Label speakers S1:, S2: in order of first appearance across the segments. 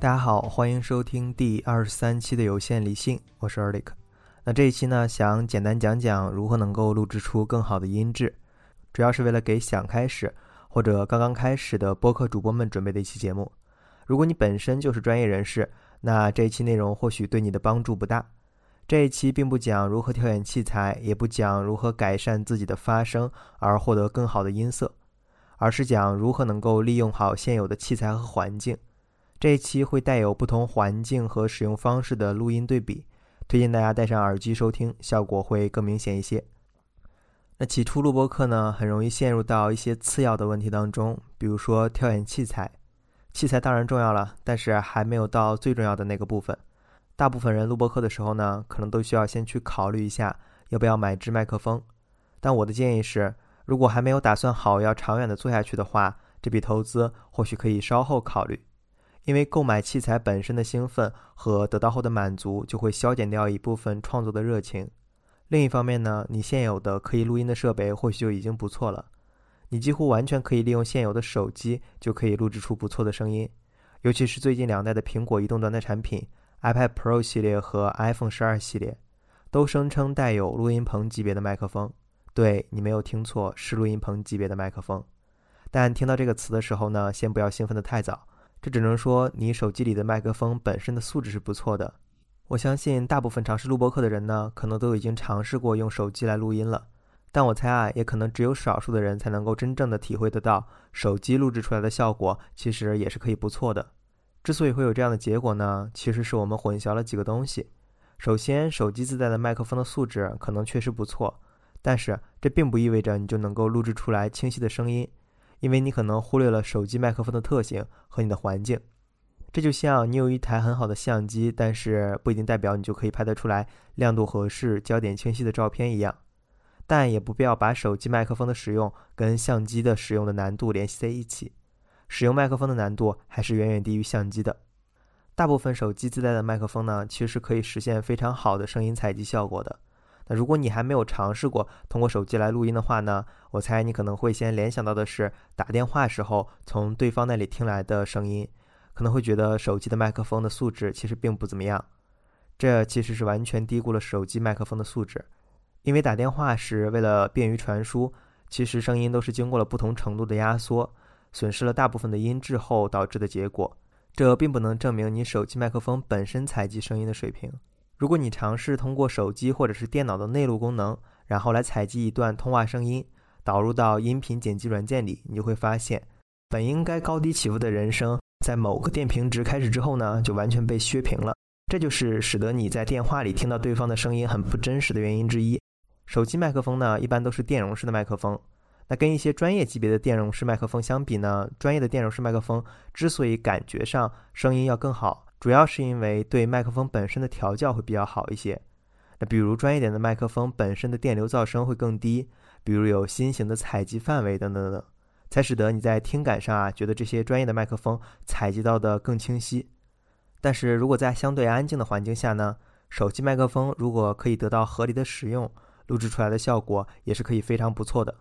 S1: 大家好，欢迎收听第二十三期的有限理性，我是 Eric。那这一期呢，想简单讲讲如何能够录制出更好的音质，主要是为了给想开始或者刚刚开始的播客主播们准备的一期节目。如果你本身就是专业人士，那这一期内容或许对你的帮助不大。这一期并不讲如何挑选器材，也不讲如何改善自己的发声而获得更好的音色，而是讲如何能够利用好现有的器材和环境。这一期会带有不同环境和使用方式的录音对比，推荐大家戴上耳机收听，效果会更明显一些。那起初录播课呢，很容易陷入到一些次要的问题当中，比如说挑选器材。器材当然重要了，但是还没有到最重要的那个部分。大部分人录播课的时候呢，可能都需要先去考虑一下要不要买支麦克风。但我的建议是，如果还没有打算好要长远的做下去的话，这笔投资或许可以稍后考虑。因为购买器材本身的兴奋和得到后的满足，就会消减掉一部分创作的热情。另一方面呢，你现有的可以录音的设备或许就已经不错了。你几乎完全可以利用现有的手机就可以录制出不错的声音。尤其是最近两代的苹果移动端的产品，iPad Pro 系列和 iPhone 12系列，都声称带有录音棚级别的麦克风。对你没有听错，是录音棚级别的麦克风。但听到这个词的时候呢，先不要兴奋得太早。这只能说你手机里的麦克风本身的素质是不错的。我相信大部分尝试录播课的人呢，可能都已经尝试过用手机来录音了。但我猜啊，也可能只有少数的人才能够真正的体会得到手机录制出来的效果，其实也是可以不错的。之所以会有这样的结果呢，其实是我们混淆了几个东西。首先，手机自带的麦克风的素质可能确实不错，但是这并不意味着你就能够录制出来清晰的声音。因为你可能忽略了手机麦克风的特性和你的环境，这就像你有一台很好的相机，但是不一定代表你就可以拍得出来亮度合适、焦点清晰的照片一样。但也不必要把手机麦克风的使用跟相机的使用的难度联系在一起，使用麦克风的难度还是远远低于相机的。大部分手机自带的麦克风呢，其实可以实现非常好的声音采集效果的。那如果你还没有尝试过通过手机来录音的话呢？我猜你可能会先联想到的是打电话时候从对方那里听来的声音，可能会觉得手机的麦克风的素质其实并不怎么样。这其实是完全低估了手机麦克风的素质，因为打电话时为了便于传输，其实声音都是经过了不同程度的压缩，损失了大部分的音质后导致的结果。这并不能证明你手机麦克风本身采集声音的水平。如果你尝试通过手机或者是电脑的内录功能，然后来采集一段通话声音，导入到音频剪辑软件里，你就会发现，本应该高低起伏的人声，在某个电平值开始之后呢，就完全被削平了。这就是使得你在电话里听到对方的声音很不真实的原因之一。手机麦克风呢，一般都是电容式的麦克风。那跟一些专业级别的电容式麦克风相比呢，专业的电容式麦克风之所以感觉上声音要更好。主要是因为对麦克风本身的调教会比较好一些，那比如专业点的麦克风本身的电流噪声会更低，比如有新型的采集范围等等等等，才使得你在听感上啊觉得这些专业的麦克风采集到的更清晰。但是如果在相对安静的环境下呢，手机麦克风如果可以得到合理的使用，录制出来的效果也是可以非常不错的。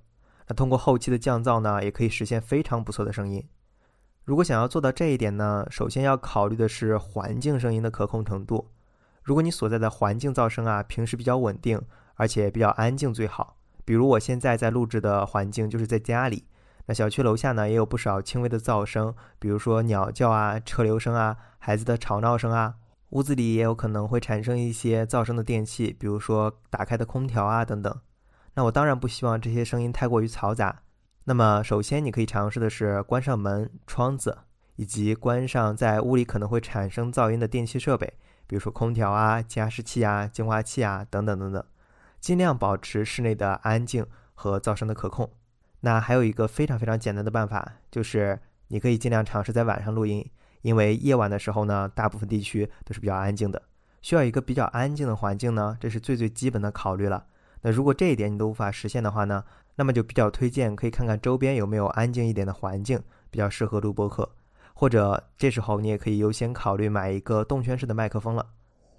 S1: 那通过后期的降噪呢，也可以实现非常不错的声音。如果想要做到这一点呢，首先要考虑的是环境声音的可控程度。如果你所在的环境噪声啊平时比较稳定，而且比较安静最好。比如我现在在录制的环境就是在家里，那小区楼下呢也有不少轻微的噪声，比如说鸟叫啊、车流声啊、孩子的吵闹声啊。屋子里也有可能会产生一些噪声的电器，比如说打开的空调啊等等。那我当然不希望这些声音太过于嘈杂。那么，首先你可以尝试的是关上门、窗子，以及关上在屋里可能会产生噪音的电器设备，比如说空调啊、加湿器啊、净化器啊等等等等，尽量保持室内的安静和噪声的可控。那还有一个非常非常简单的办法，就是你可以尽量尝试在晚上录音，因为夜晚的时候呢，大部分地区都是比较安静的，需要一个比较安静的环境呢，这是最最基本的考虑了。那如果这一点你都无法实现的话呢？那么就比较推荐可以看看周边有没有安静一点的环境，比较适合录播课。或者这时候你也可以优先考虑买一个动圈式的麦克风了，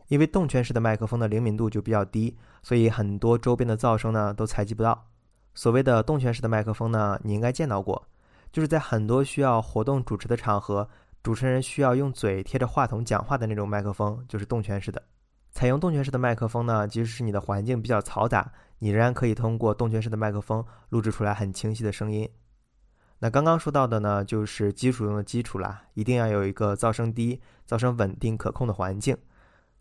S1: 因为动圈式的麦克风的灵敏度就比较低，所以很多周边的噪声呢都采集不到。所谓的动圈式的麦克风呢，你应该见到过，就是在很多需要活动主持的场合，主持人需要用嘴贴着话筒讲话的那种麦克风，就是动圈式的。采用动圈式的麦克风呢，即使是你的环境比较嘈杂，你仍然可以通过动圈式的麦克风录制出来很清晰的声音。那刚刚说到的呢，就是基础中的基础啦，一定要有一个噪声低、噪声稳定、可控的环境。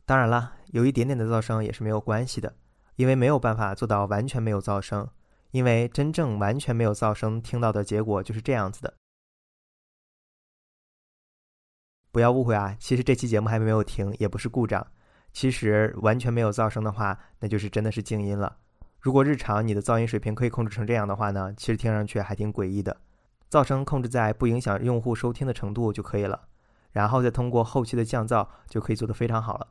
S1: 当然了，有一点点的噪声也是没有关系的，因为没有办法做到完全没有噪声。因为真正完全没有噪声，听到的结果就是这样子的。不要误会啊，其实这期节目还没有停，也不是故障。其实完全没有噪声的话，那就是真的是静音了。如果日常你的噪音水平可以控制成这样的话呢，其实听上去还挺诡异的。噪声控制在不影响用户收听的程度就可以了，然后再通过后期的降噪就可以做得非常好了。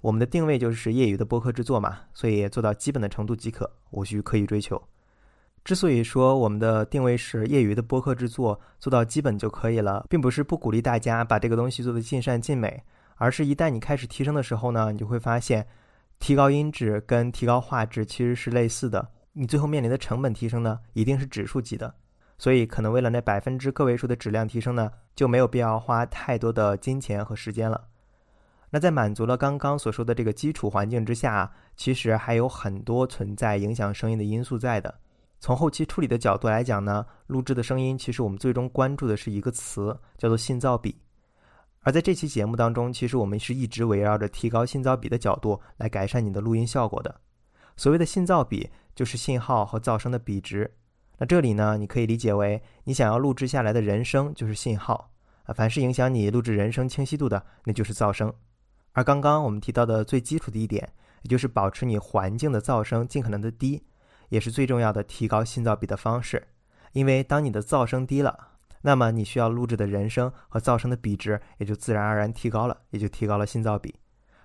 S1: 我们的定位就是业余的播客制作嘛，所以做到基本的程度即可，无需刻意追求。之所以说我们的定位是业余的播客制作，做到基本就可以了，并不是不鼓励大家把这个东西做得尽善尽美，而是一旦你开始提升的时候呢，你就会发现，提高音质跟提高画质其实是类似的，你最后面临的成本提升呢，一定是指数级的，所以可能为了那百分之个位数的质量提升呢，就没有必要花太多的金钱和时间了。那在满足了刚刚所说的这个基础环境之下，其实还有很多存在影响声音的因素在的。从后期处理的角度来讲呢，录制的声音其实我们最终关注的是一个词，叫做信噪比。而在这期节目当中，其实我们是一直围绕着提高信噪比的角度来改善你的录音效果的。所谓的信噪比，就是信号和噪声的比值。那这里呢，你可以理解为你想要录制下来的人声就是信号啊，凡是影响你录制人声清晰度的，那就是噪声。而刚刚我们提到的最基础的一点，也就是保持你环境的噪声尽可能的低。也是最重要的提高信噪比的方式，因为当你的噪声低了，那么你需要录制的人声和噪声的比值也就自然而然提高了，也就提高了信噪比。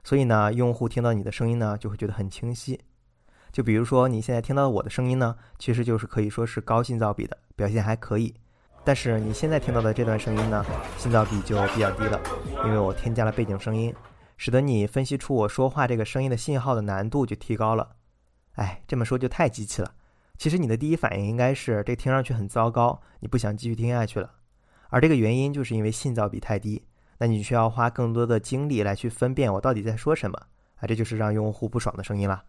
S1: 所以呢，用户听到你的声音呢，就会觉得很清晰。就比如说你现在听到我的声音呢，其实就是可以说是高信噪比的，表现还可以。但是你现在听到的这段声音呢，信噪比就比较低了，因为我添加了背景声音，使得你分析出我说话这个声音的信号的难度就提高了。哎，这么说就太机器了。其实你的第一反应应该是这听上去很糟糕，你不想继续听下去了。而这个原因就是因为信噪比太低，那你需要花更多的精力来去分辨我到底在说什么啊，这就是让用户不爽的声音了。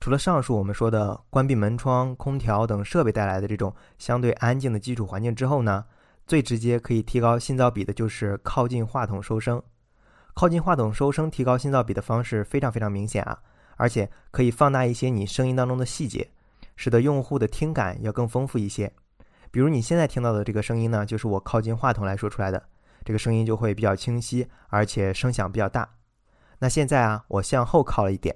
S1: 除了上述我们说的关闭门窗、空调等设备带来的这种相对安静的基础环境之后呢，最直接可以提高信噪比的就是靠近话筒收声。靠近话筒收声提高信噪比的方式非常非常明显啊。而且可以放大一些你声音当中的细节，使得用户的听感要更丰富一些。比如你现在听到的这个声音呢，就是我靠近话筒来说出来的，这个声音就会比较清晰，而且声响比较大。那现在啊，我向后靠了一点，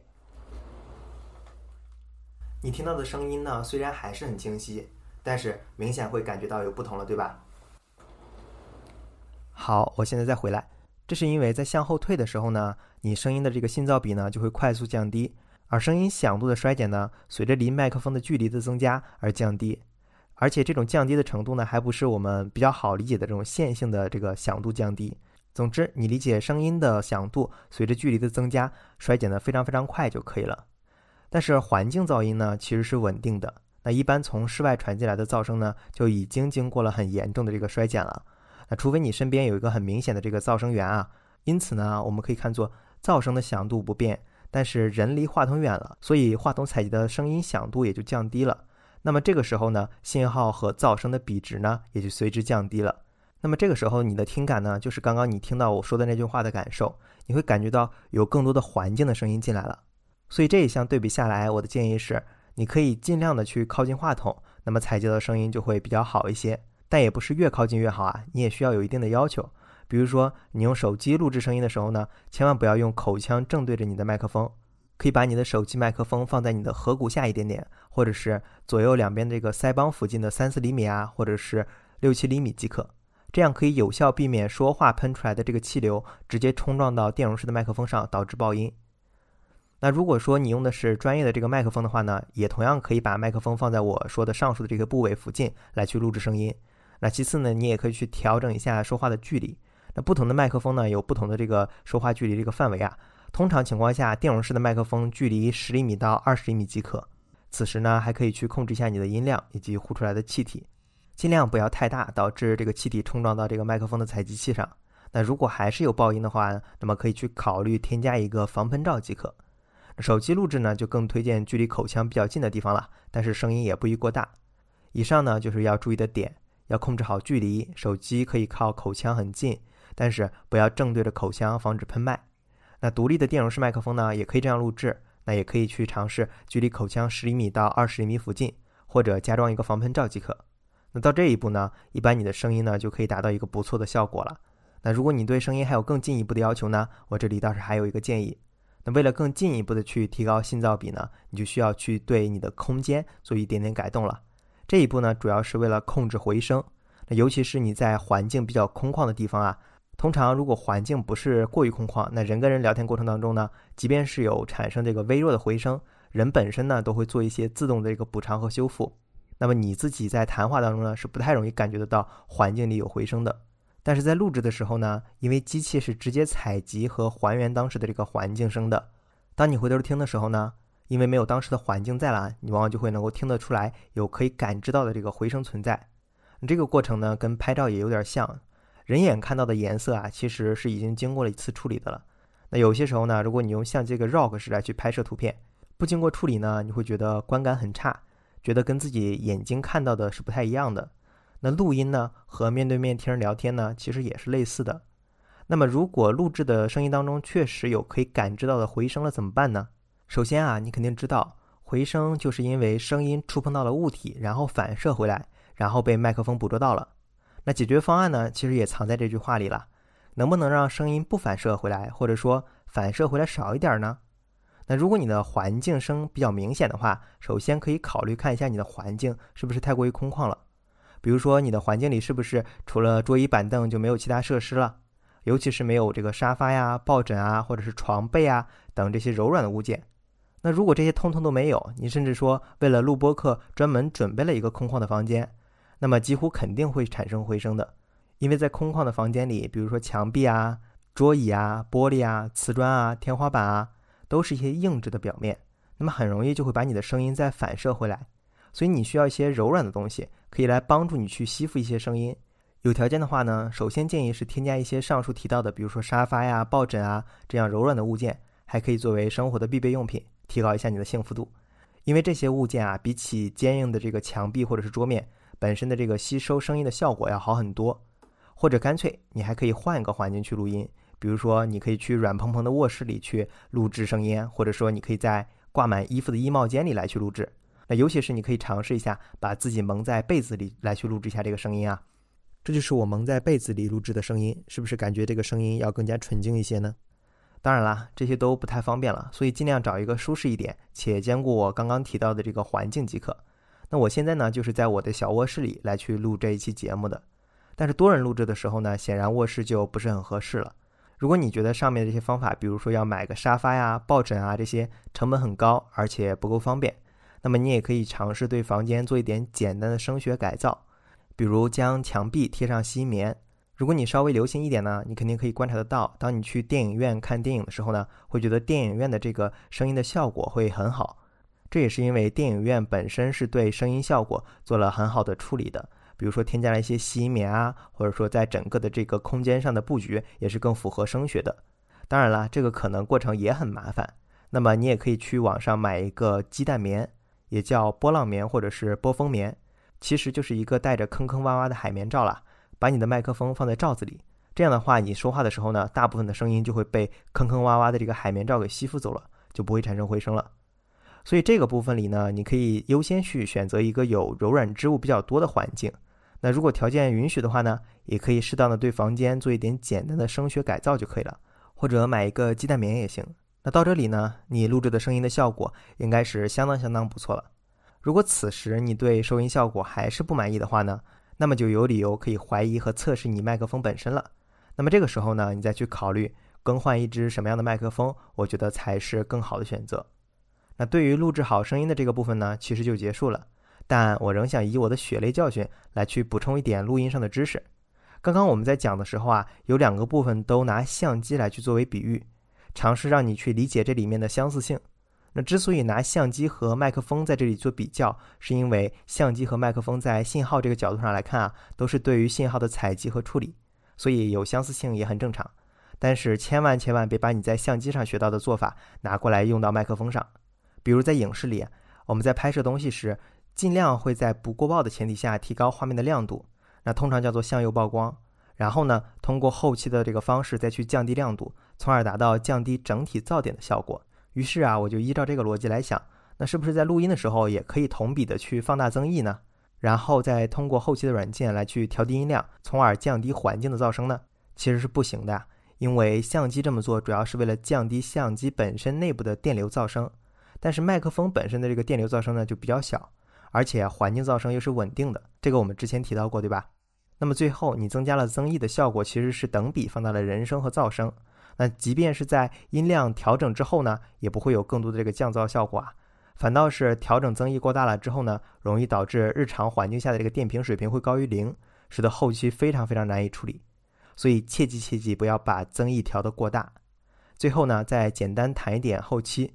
S1: 你听到的声音呢，虽然还是很清晰，但是明显会感觉到有不同了，对吧？好，我现在再回来。这是因为在向后退的时候呢，你声音的这个信噪比呢就会快速降低，而声音响度的衰减呢，随着离麦克风的距离的增加而降低，而且这种降低的程度呢，还不是我们比较好理解的这种线性的这个响度降低。总之，你理解声音的响度随着距离的增加衰减的非常非常快就可以了。但是环境噪音呢，其实是稳定的。那一般从室外传进来的噪声呢，就已经经过了很严重的这个衰减了。那除非你身边有一个很明显的这个噪声源啊，因此呢，我们可以看作噪声的响度不变，但是人离话筒远了，所以话筒采集的声音响度也就降低了。那么这个时候呢，信号和噪声的比值呢也就随之降低了。那么这个时候你的听感呢，就是刚刚你听到我说的那句话的感受，你会感觉到有更多的环境的声音进来了。所以这一项对比下来，我的建议是，你可以尽量的去靠近话筒，那么采集的声音就会比较好一些。但也不是越靠近越好啊，你也需要有一定的要求。比如说，你用手机录制声音的时候呢，千万不要用口腔正对着你的麦克风，可以把你的手机麦克风放在你的颌骨下一点点，或者是左右两边这个腮帮附近的三四厘米啊，或者是六七厘米即可。这样可以有效避免说话喷出来的这个气流直接冲撞到电容式的麦克风上，导致爆音。那如果说你用的是专业的这个麦克风的话呢，也同样可以把麦克风放在我说的上述的这个部位附近来去录制声音。那其次呢，你也可以去调整一下说话的距离。那不同的麦克风呢，有不同的这个说话距离这个范围啊。通常情况下，电容式的麦克风距离十厘米到二十厘米即可。此时呢，还可以去控制一下你的音量以及呼出来的气体，尽量不要太大，导致这个气体冲撞到这个麦克风的采集器上。那如果还是有爆音的话，那么可以去考虑添加一个防喷罩即可。手机录制呢，就更推荐距离口腔比较近的地方了，但是声音也不宜过大。以上呢就是要注意的点，要控制好距离，手机可以靠口腔很近，但是不要正对着口腔，防止喷麦。那独立的电容式麦克风呢，也可以这样录制，那也可以去尝试距离口腔十厘米到二十厘米附近，或者加装一个防喷罩即可。那到这一步呢，一般你的声音呢就可以达到一个不错的效果了。那如果你对声音还有更进一步的要求呢，我这里倒是还有一个建议。那为了更进一步的去提高信噪比呢，你就需要去对你的空间做一点点改动了。这一步呢，主要是为了控制回声。那尤其是你在环境比较空旷的地方啊，通常如果环境不是过于空旷，那人跟人聊天过程当中呢，即便是有产生这个微弱的回声，人本身呢都会做一些自动的一个补偿和修复。那么你自己在谈话当中呢，是不太容易感觉得到环境里有回声的。但是在录制的时候呢，因为机器是直接采集和还原当时的这个环境声的，当你回头听的时候呢，因为没有当时的环境在了，你往往就会能够听得出来有可以感知到的这个回声存在。这个过程呢，跟拍照也有点像，人眼看到的颜色啊，其实是已经经过了一次处理的了。那有些时候呢，如果你用相机个 RAW 式来去拍摄图片，不经过处理呢，你会觉得观感很差，觉得跟自己眼睛看到的是不太一样的。那录音呢，和面对面听人聊天呢，其实也是类似的。那么，如果录制的声音当中确实有可以感知到的回声了，怎么办呢？首先啊，你肯定知道，回声就是因为声音触碰到了物体，然后反射回来，然后被麦克风捕捉到了。那解决方案呢，其实也藏在这句话里了。能不能让声音不反射回来，或者说反射回来少一点呢？那如果你的环境声比较明显的话，首先可以考虑看一下你的环境是不是太过于空旷了。比如说，你的环境里是不是除了桌椅板凳就没有其他设施了？尤其是没有这个沙发呀、抱枕啊，或者是床被啊等这些柔软的物件。那如果这些通通都没有，你甚至说为了录播课专门准备了一个空旷的房间，那么几乎肯定会产生回声的。因为在空旷的房间里，比如说墙壁啊、桌椅啊、玻璃啊、瓷砖啊、天花板啊，都是一些硬质的表面，那么很容易就会把你的声音再反射回来。所以你需要一些柔软的东西，可以来帮助你去吸附一些声音。有条件的话呢，首先建议是添加一些上述提到的，比如说沙发呀、抱枕啊这样柔软的物件，还可以作为生活的必备用品，提高一下你的幸福度。因为这些物件啊，比起坚硬的这个墙壁或者是桌面本身的这个吸收声音的效果要好很多。或者干脆你还可以换一个环境去录音，比如说你可以去软蓬蓬的卧室里去录制声音，或者说你可以在挂满衣服的衣帽间里来去录制。那尤其是你可以尝试一下，把自己蒙在被子里来去录制一下这个声音啊。这就是我蒙在被子里录制的声音，是不是感觉这个声音要更加纯净一些呢？当然啦，这些都不太方便了，所以尽量找一个舒适一点且兼顾我刚刚提到的这个环境即可。那我现在呢，就是在我的小卧室里来去录这一期节目的。但是多人录制的时候呢，显然卧室就不是很合适了。如果你觉得上面这些方法，比如说要买个沙发呀、抱枕啊这些成本很高，而且不够方便。那么你也可以尝试对房间做一点简单的声学改造，比如将墙壁贴上吸音棉。如果你稍微留心一点呢，你肯定可以观察得到，当你去电影院看电影的时候呢，会觉得电影院的这个声音的效果会很好。这也是因为电影院本身是对声音效果做了很好的处理的，比如说添加了一些吸音棉啊，或者说在整个的这个空间上的布局也是更符合声学的。当然啦，这个可能过程也很麻烦。那么你也可以去网上买一个鸡蛋棉。也叫波浪棉或者是波峰棉，其实就是一个带着坑坑洼洼的海绵罩了。把你的麦克风放在罩子里，这样的话，你说话的时候呢，大部分的声音就会被坑坑洼洼的这个海绵罩给吸附走了，就不会产生回声了。所以这个部分里呢，你可以优先去选择一个有柔软织物比较多的环境。那如果条件允许的话呢，也可以适当的对房间做一点简单的声学改造就可以了，或者买一个鸡蛋棉也行。那到这里呢，你录制的声音的效果应该是相当相当不错了。如果此时你对收音效果还是不满意的话呢，那么就有理由可以怀疑和测试你麦克风本身了。那么这个时候呢，你再去考虑更换一支什么样的麦克风，我觉得才是更好的选择。那对于录制好声音的这个部分呢，其实就结束了。但我仍想以我的血泪教训来去补充一点录音上的知识。刚刚我们在讲的时候啊，有两个部分都拿相机来去作为比喻。尝试让你去理解这里面的相似性。那之所以拿相机和麦克风在这里做比较，是因为相机和麦克风在信号这个角度上来看啊，都是对于信号的采集和处理。所以有相似性也很正常。但是千万千万别把你在相机上学到的做法拿过来用到麦克风上。比如在影视里，我们在拍摄东西时，尽量会在不过曝的前提下提高画面的亮度，那通常叫做向右曝光。然后呢，通过后期的这个方式再去降低亮度，从而达到降低整体噪点的效果。于是啊，我就依照这个逻辑来想，那是不是在录音的时候也可以同比的去放大增益呢？然后再通过后期的软件来去调低音量，从而降低环境的噪声呢？其实是不行的，因为相机这么做主要是为了降低相机本身内部的电流噪声，但是麦克风本身的这个电流噪声呢就比较小，而且环境噪声又是稳定的，这个我们之前提到过，对吧？那么最后你增加了增益的效果，其实是等比放大了人声和噪声。那即便是在音量调整之后呢，也不会有更多的这个降噪效果啊，反倒是调整增益过大了之后呢，容易导致日常环境下的这个电平水平会高于零，使得后期非常非常难以处理。所以切记切记不要把增益调得过大。最后呢，再简单谈一点后期。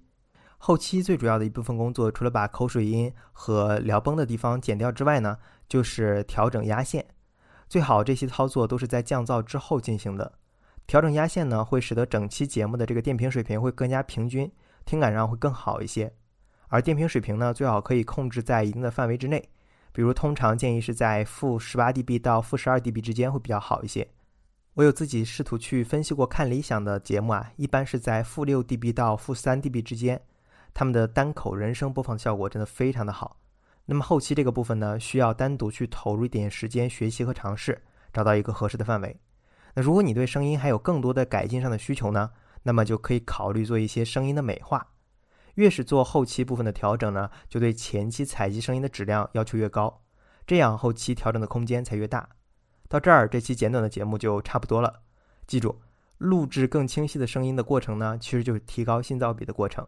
S1: 后期最主要的一部分工作，除了把口水音和聊崩的地方剪掉之外呢，就是调整压线。最好这些操作都是在降噪之后进行的。调整压线呢，会使得整期节目的这个电平水平会更加平均，听感上会更好一些。而电平水平呢，最好可以控制在一定的范围之内，比如通常建议是在负十八 dB 到负十二 dB 之间会比较好一些。我有自己试图去分析过看理想的节目啊，一般是在负六 dB 到负三 dB 之间，他们的单口人声播放效果真的非常的好。那么后期这个部分呢，需要单独去投入一点时间学习和尝试，找到一个合适的范围。那如果你对声音还有更多的改进上的需求呢，那么就可以考虑做一些声音的美化。越是做后期部分的调整呢，就对前期采集声音的质量要求越高，这样后期调整的空间才越大。到这儿，这期简短的节目就差不多了。记住，录制更清晰的声音的过程呢，其实就是提高信噪比的过程。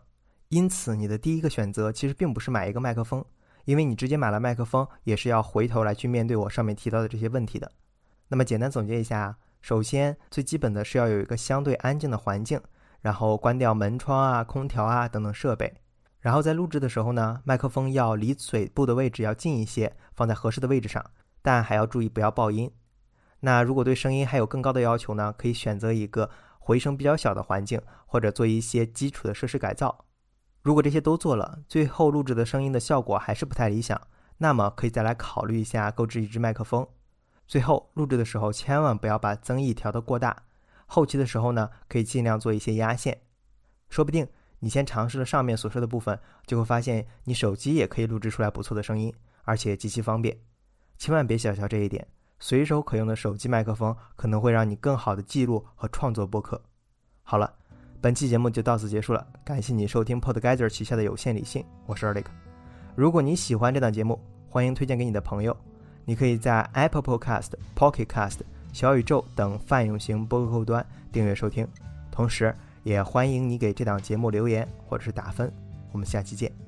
S1: 因此，你的第一个选择其实并不是买一个麦克风，因为你直接买了麦克风，也是要回头来去面对我上面提到的这些问题的。那么简单总结一下。首先，最基本的是要有一个相对安静的环境，然后关掉门窗啊、空调啊等等设备。然后在录制的时候呢，麦克风要离嘴部的位置要近一些，放在合适的位置上，但还要注意不要爆音。那如果对声音还有更高的要求呢，可以选择一个回声比较小的环境，或者做一些基础的设施改造。如果这些都做了，最后录制的声音的效果还是不太理想，那么可以再来考虑一下购置一支麦克风。最后录制的时候，千万不要把增益调得过大。后期的时候呢，可以尽量做一些压线。说不定你先尝试了上面所说的部分，就会发现你手机也可以录制出来不错的声音，而且极其方便。千万别小瞧这一点，随手可用的手机麦克风可能会让你更好的记录和创作播客。好了，本期节目就到此结束了，感谢你收听 PodGather 旗下的有限理性，我是 Eric。如果你喜欢这档节目，欢迎推荐给你的朋友。你可以在 Apple Podcast、Pocket Cast、小宇宙等泛用型播客客户端订阅收听，同时也欢迎你给这档节目留言或者是打分。我们下期见。